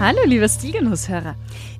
Hallo, liebe Stilgenusshörer.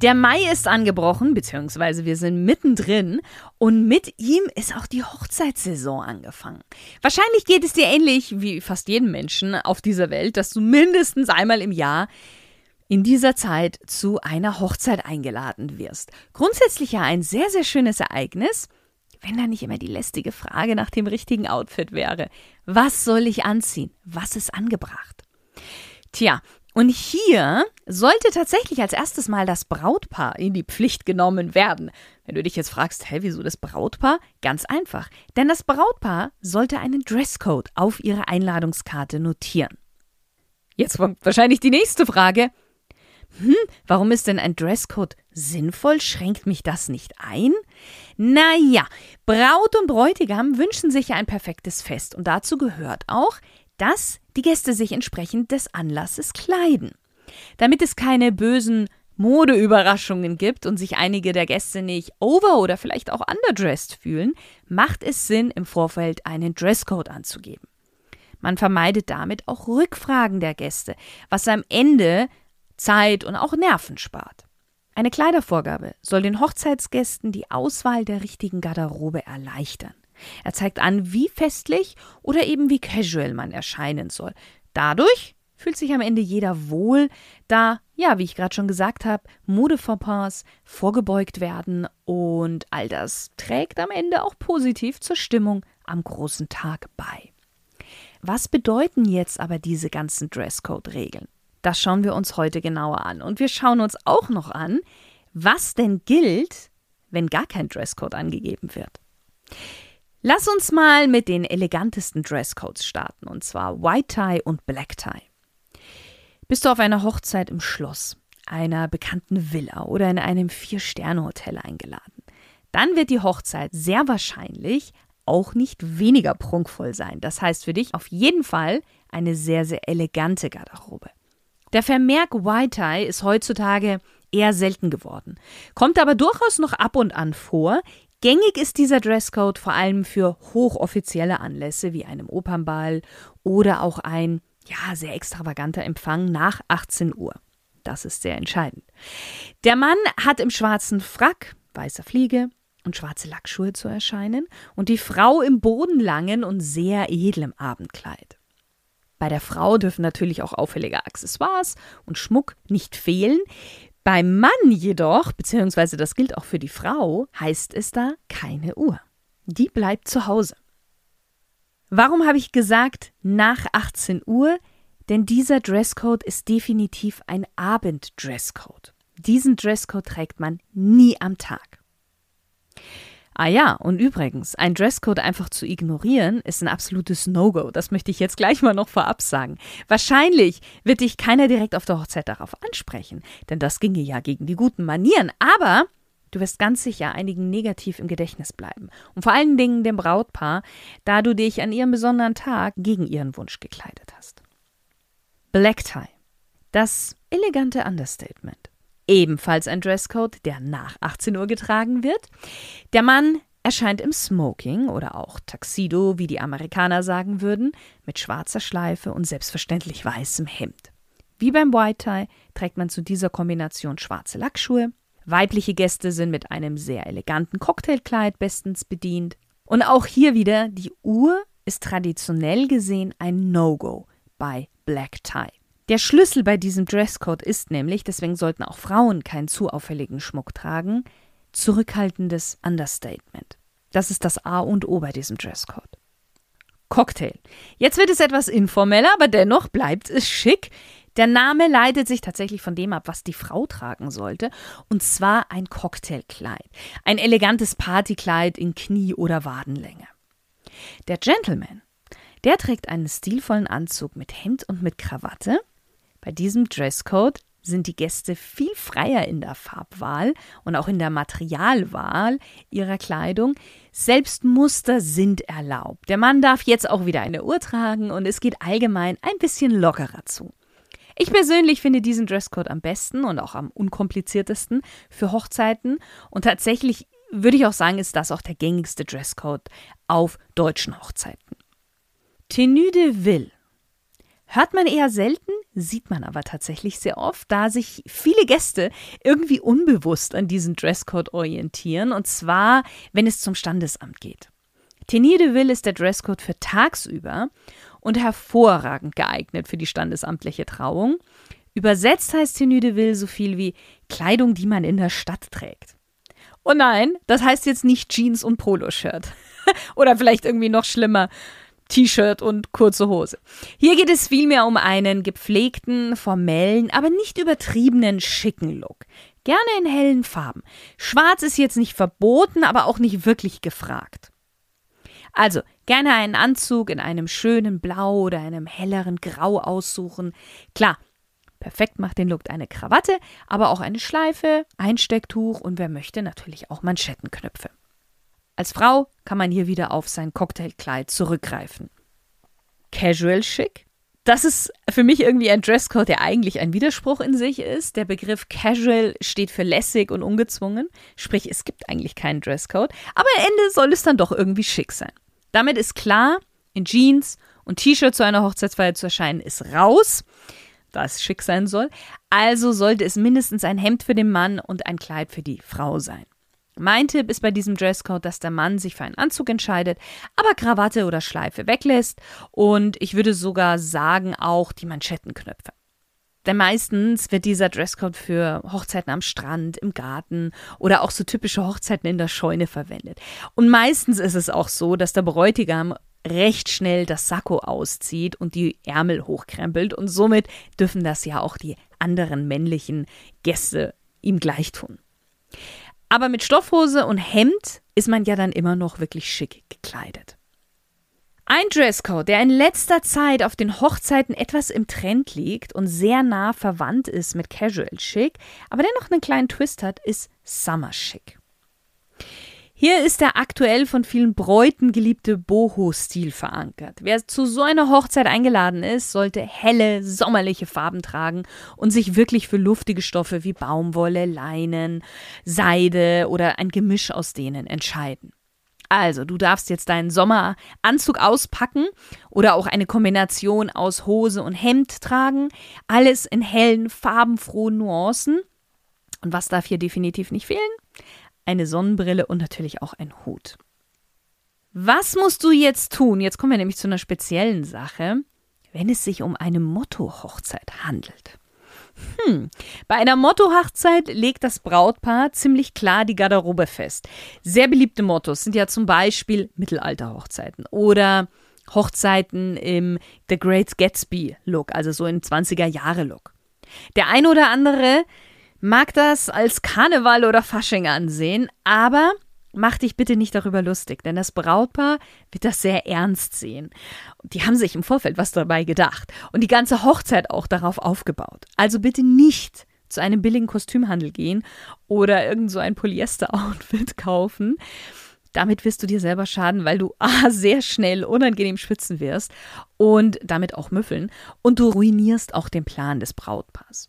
Der Mai ist angebrochen, beziehungsweise wir sind mittendrin und mit ihm ist auch die Hochzeitssaison angefangen. Wahrscheinlich geht es dir ähnlich wie fast jedem Menschen auf dieser Welt, dass du mindestens einmal im Jahr in dieser Zeit zu einer Hochzeit eingeladen wirst. Grundsätzlich ja ein sehr, sehr schönes Ereignis, wenn da nicht immer die lästige Frage nach dem richtigen Outfit wäre. Was soll ich anziehen? Was ist angebracht? Tja, und hier sollte tatsächlich als erstes mal das Brautpaar in die Pflicht genommen werden. Wenn du dich jetzt fragst, hä, wieso das Brautpaar? Ganz einfach. Denn das Brautpaar sollte einen Dresscode auf ihre Einladungskarte notieren. Jetzt kommt wahrscheinlich die nächste Frage. Hm, warum ist denn ein Dresscode sinnvoll? Schränkt mich das nicht ein? Naja, Braut und Bräutigam wünschen sich ja ein perfektes Fest und dazu gehört auch, dass die Gäste sich entsprechend des Anlasses kleiden. Damit es keine bösen Modeüberraschungen gibt und sich einige der Gäste nicht over- oder vielleicht auch underdressed fühlen, macht es Sinn, im Vorfeld einen Dresscode anzugeben. Man vermeidet damit auch Rückfragen der Gäste, was am Ende Zeit und auch Nerven spart. Eine Kleidervorgabe soll den Hochzeitsgästen die Auswahl der richtigen Garderobe erleichtern. Er zeigt an, wie festlich oder eben wie casual man erscheinen soll. Dadurch fühlt sich am Ende jeder wohl, da, ja, wie ich gerade schon gesagt habe, Modefauxpas vorgebeugt werden und all das trägt am Ende auch positiv zur Stimmung am großen Tag bei. Was bedeuten jetzt aber diese ganzen Dresscode-Regeln? Das schauen wir uns heute genauer an. Und wir schauen uns auch noch an, was denn gilt, wenn gar kein Dresscode angegeben wird. Lass uns mal mit den elegantesten Dresscodes starten, und zwar White Tie und Black Tie. Bist du auf einer Hochzeit im Schloss, einer bekannten Villa oder in einem Vier-Sterne-Hotel eingeladen, dann wird die Hochzeit sehr wahrscheinlich auch nicht weniger prunkvoll sein. Das heißt für dich auf jeden Fall eine sehr, sehr elegante Garderobe. Der Vermerk White Tie ist heutzutage eher selten geworden, kommt aber durchaus noch ab und an vor, Gängig ist dieser Dresscode vor allem für hochoffizielle Anlässe wie einem Opernball oder auch ein ja, sehr extravaganter Empfang nach 18 Uhr. Das ist sehr entscheidend. Der Mann hat im schwarzen Frack, weißer Fliege und schwarze Lackschuhe zu erscheinen und die Frau im bodenlangen und sehr edlem Abendkleid. Bei der Frau dürfen natürlich auch auffällige Accessoires und Schmuck nicht fehlen. Beim Mann jedoch, beziehungsweise das gilt auch für die Frau, heißt es da keine Uhr. Die bleibt zu Hause. Warum habe ich gesagt nach 18 Uhr? Denn dieser Dresscode ist definitiv ein Abenddresscode. Diesen Dresscode trägt man nie am Tag. Ah ja, und übrigens, ein Dresscode einfach zu ignorieren, ist ein absolutes No-Go. Das möchte ich jetzt gleich mal noch vorab sagen. Wahrscheinlich wird dich keiner direkt auf der Hochzeit darauf ansprechen, denn das ginge ja gegen die guten Manieren. Aber du wirst ganz sicher einigen negativ im Gedächtnis bleiben. Und vor allen Dingen dem Brautpaar, da du dich an ihrem besonderen Tag gegen ihren Wunsch gekleidet hast. Black Tie. Das elegante Understatement ebenfalls ein Dresscode, der nach 18 Uhr getragen wird. Der Mann erscheint im Smoking oder auch Tuxedo, wie die Amerikaner sagen würden, mit schwarzer Schleife und selbstverständlich weißem Hemd. Wie beim White Tie trägt man zu dieser Kombination schwarze Lackschuhe. Weibliche Gäste sind mit einem sehr eleganten Cocktailkleid bestens bedient. Und auch hier wieder, die Uhr ist traditionell gesehen ein No-Go bei Black Tie. Der Schlüssel bei diesem Dresscode ist nämlich, deswegen sollten auch Frauen keinen zu auffälligen Schmuck tragen, zurückhaltendes Understatement. Das ist das A und O bei diesem Dresscode. Cocktail. Jetzt wird es etwas informeller, aber dennoch bleibt es schick. Der Name leitet sich tatsächlich von dem ab, was die Frau tragen sollte, und zwar ein Cocktailkleid. Ein elegantes Partykleid in Knie- oder Wadenlänge. Der Gentleman, der trägt einen stilvollen Anzug mit Hemd und mit Krawatte, bei diesem Dresscode sind die Gäste viel freier in der Farbwahl und auch in der Materialwahl ihrer Kleidung. Selbst Muster sind erlaubt. Der Mann darf jetzt auch wieder eine Uhr tragen und es geht allgemein ein bisschen lockerer zu. Ich persönlich finde diesen Dresscode am besten und auch am unkompliziertesten für Hochzeiten und tatsächlich würde ich auch sagen, ist das auch der gängigste Dresscode auf deutschen Hochzeiten. Tenue de Ville. Hört man eher selten, sieht man aber tatsächlich sehr oft, da sich viele Gäste irgendwie unbewusst an diesen Dresscode orientieren, und zwar, wenn es zum Standesamt geht. Tenue de Ville ist der Dresscode für tagsüber und hervorragend geeignet für die standesamtliche Trauung. Übersetzt heißt Tenue de Ville so viel wie Kleidung, die man in der Stadt trägt. Oh nein, das heißt jetzt nicht Jeans und Poloshirt. Oder vielleicht irgendwie noch schlimmer, T-Shirt und kurze Hose. Hier geht es vielmehr um einen gepflegten, formellen, aber nicht übertriebenen, schicken Look. Gerne in hellen Farben. Schwarz ist jetzt nicht verboten, aber auch nicht wirklich gefragt. Also, gerne einen Anzug in einem schönen Blau oder einem helleren Grau aussuchen. Klar, perfekt macht den Look eine Krawatte, aber auch eine Schleife, ein Stecktuch und wer möchte natürlich auch Manschettenknöpfe. Als Frau kann man hier wieder auf sein Cocktailkleid zurückgreifen. Casual Chic? Das ist für mich irgendwie ein Dresscode, der eigentlich ein Widerspruch in sich ist. Der Begriff Casual steht für lässig und ungezwungen, sprich es gibt eigentlich keinen Dresscode, aber am Ende soll es dann doch irgendwie schick sein. Damit ist klar, in Jeans und T-Shirt zu einer Hochzeitsfeier zu erscheinen, ist raus, da es schick sein soll. Also sollte es mindestens ein Hemd für den Mann und ein Kleid für die Frau sein. Mein Tipp ist bei diesem Dresscode, dass der Mann sich für einen Anzug entscheidet, aber Krawatte oder Schleife weglässt und ich würde sogar sagen auch die Manschettenknöpfe. Denn meistens wird dieser Dresscode für Hochzeiten am Strand, im Garten oder auch so typische Hochzeiten in der Scheune verwendet. Und meistens ist es auch so, dass der Bräutigam recht schnell das Sakko auszieht und die Ärmel hochkrempelt und somit dürfen das ja auch die anderen männlichen Gäste ihm gleich tun. Aber mit Stoffhose und Hemd ist man ja dann immer noch wirklich schick gekleidet. Ein Dresscode, der in letzter Zeit auf den Hochzeiten etwas im Trend liegt und sehr nah verwandt ist mit Casual Chic, aber dennoch einen kleinen Twist hat, ist Summer Chic. Hier ist der aktuell von vielen Bräuten geliebte Boho-Stil verankert. Wer zu so einer Hochzeit eingeladen ist, sollte helle, sommerliche Farben tragen und sich wirklich für luftige Stoffe wie Baumwolle, Leinen, Seide oder ein Gemisch aus denen entscheiden. Also, du darfst jetzt deinen Sommeranzug auspacken oder auch eine Kombination aus Hose und Hemd tragen. Alles in hellen, farbenfrohen Nuancen. Und was darf hier definitiv nicht fehlen? Eine Sonnenbrille und natürlich auch ein Hut. Was musst du jetzt tun? Jetzt kommen wir nämlich zu einer speziellen Sache, wenn es sich um eine Motto-Hochzeit handelt. Hm. Bei einer Motto-Hochzeit legt das Brautpaar ziemlich klar die Garderobe fest. Sehr beliebte Mottos sind ja zum Beispiel Mittelalter-Hochzeiten oder Hochzeiten im The Great Gatsby-Look, also so im 20er-Jahre-Look. Der ein oder andere mag das als Karneval oder Fasching ansehen, aber mach dich bitte nicht darüber lustig, denn das Brautpaar wird das sehr ernst sehen. Die haben sich im Vorfeld was dabei gedacht und die ganze Hochzeit auch darauf aufgebaut. Also bitte nicht zu einem billigen Kostümhandel gehen oder irgend so ein Polyester-Outfit kaufen. Damit wirst du dir selber schaden, weil du A, sehr schnell unangenehm schwitzen wirst und damit auch müffeln und du ruinierst auch den Plan des Brautpaars.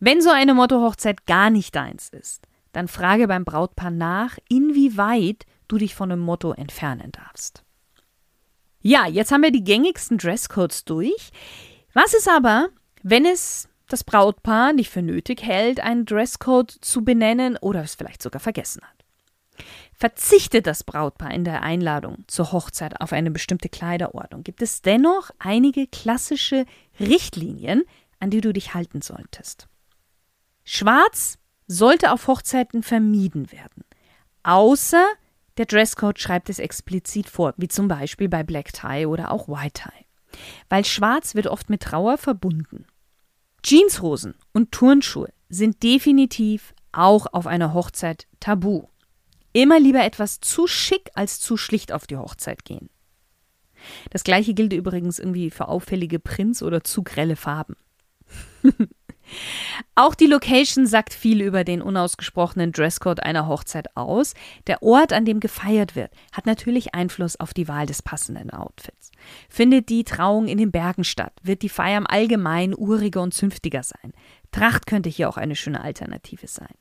Wenn so eine Motto-Hochzeit gar nicht deins ist, dann frage beim Brautpaar nach, inwieweit du dich von einem Motto entfernen darfst. Ja, jetzt haben wir die gängigsten Dresscodes durch. Was ist aber, wenn es das Brautpaar nicht für nötig hält, einen Dresscode zu benennen oder es vielleicht sogar vergessen hat? Verzichtet das Brautpaar in der Einladung zur Hochzeit auf eine bestimmte Kleiderordnung, gibt es dennoch einige klassische Richtlinien, an die du dich halten solltest. Schwarz sollte auf Hochzeiten vermieden werden. Außer der Dresscode schreibt es explizit vor, wie zum Beispiel bei Black Tie oder auch White Tie. Weil Schwarz wird oft mit Trauer verbunden. Jeanshosen und Turnschuhe sind definitiv auch auf einer Hochzeit tabu. Immer lieber etwas zu schick als zu schlicht auf die Hochzeit gehen. Das gleiche gilt übrigens irgendwie für auffällige Prints oder zu grelle Farben. Auch die Location sagt viel über den unausgesprochenen Dresscode einer Hochzeit aus. Der Ort, an dem gefeiert wird, hat natürlich Einfluss auf die Wahl des passenden Outfits. Findet die Trauung in den Bergen statt, wird die Feier im Allgemeinen uriger und zünftiger sein. Tracht könnte hier auch eine schöne Alternative sein.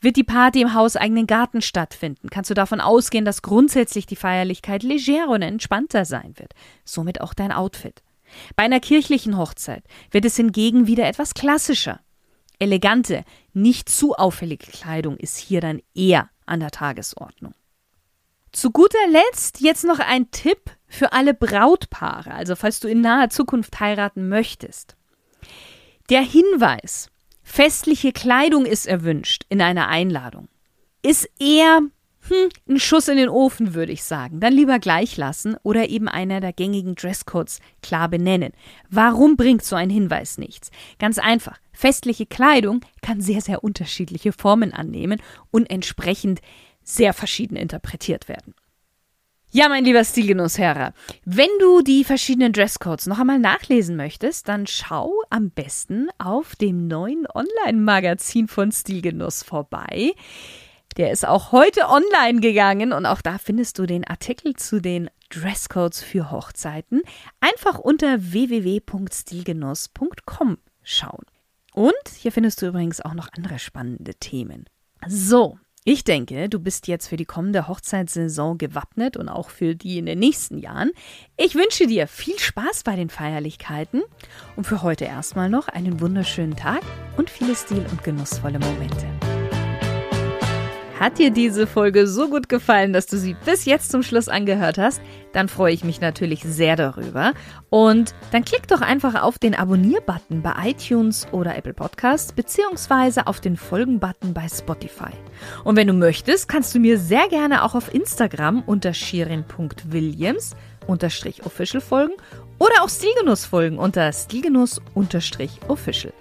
Wird die Party im hauseigenen Garten stattfinden, kannst du davon ausgehen, dass grundsätzlich die Feierlichkeit legerer und entspannter sein wird. Somit auch dein Outfit. Bei einer kirchlichen Hochzeit wird es hingegen wieder etwas klassischer. Elegante, nicht zu auffällige Kleidung ist hier dann eher an der Tagesordnung. Zu guter Letzt jetzt noch ein Tipp für alle Brautpaare, also falls du in naher Zukunft heiraten möchtest. Der Hinweis, festliche Kleidung ist erwünscht in einer Einladung, ist eher hm, ein Schuss in den Ofen, würde ich sagen. Dann lieber gleich lassen oder eben einer der gängigen Dresscodes klar benennen. Warum bringt so ein Hinweis nichts? Ganz einfach. Festliche Kleidung kann sehr, sehr unterschiedliche Formen annehmen und entsprechend sehr verschieden interpretiert werden. Ja, mein lieber Stilgenussherr, wenn du die verschiedenen Dresscodes noch einmal nachlesen möchtest, dann schau am besten auf dem neuen Online-Magazin von Stilgenuss vorbei. Der ist auch heute online gegangen und auch da findest du den Artikel zu den Dresscodes für Hochzeiten. Einfach unter www.stilgenuss.com schauen. Und hier findest du übrigens auch noch andere spannende Themen. So, ich denke, du bist jetzt für die kommende Hochzeitssaison gewappnet und auch für die in den nächsten Jahren. Ich wünsche dir viel Spaß bei den Feierlichkeiten und für heute erstmal noch einen wunderschönen Tag und viele stil- und genussvolle Momente. Hat dir diese Folge so gut gefallen, dass du sie bis jetzt zum Schluss angehört hast? Dann freue ich mich natürlich sehr darüber. Und dann klick doch einfach auf den Abonnier-Button bei iTunes oder Apple Podcasts beziehungsweise auf den Folgen-Button bei Spotify. Und wenn du möchtest, kannst du mir sehr gerne auch auf Instagram unter shirin.williams official folgen oder auch Stilgenuss folgen unter stilgenuss official.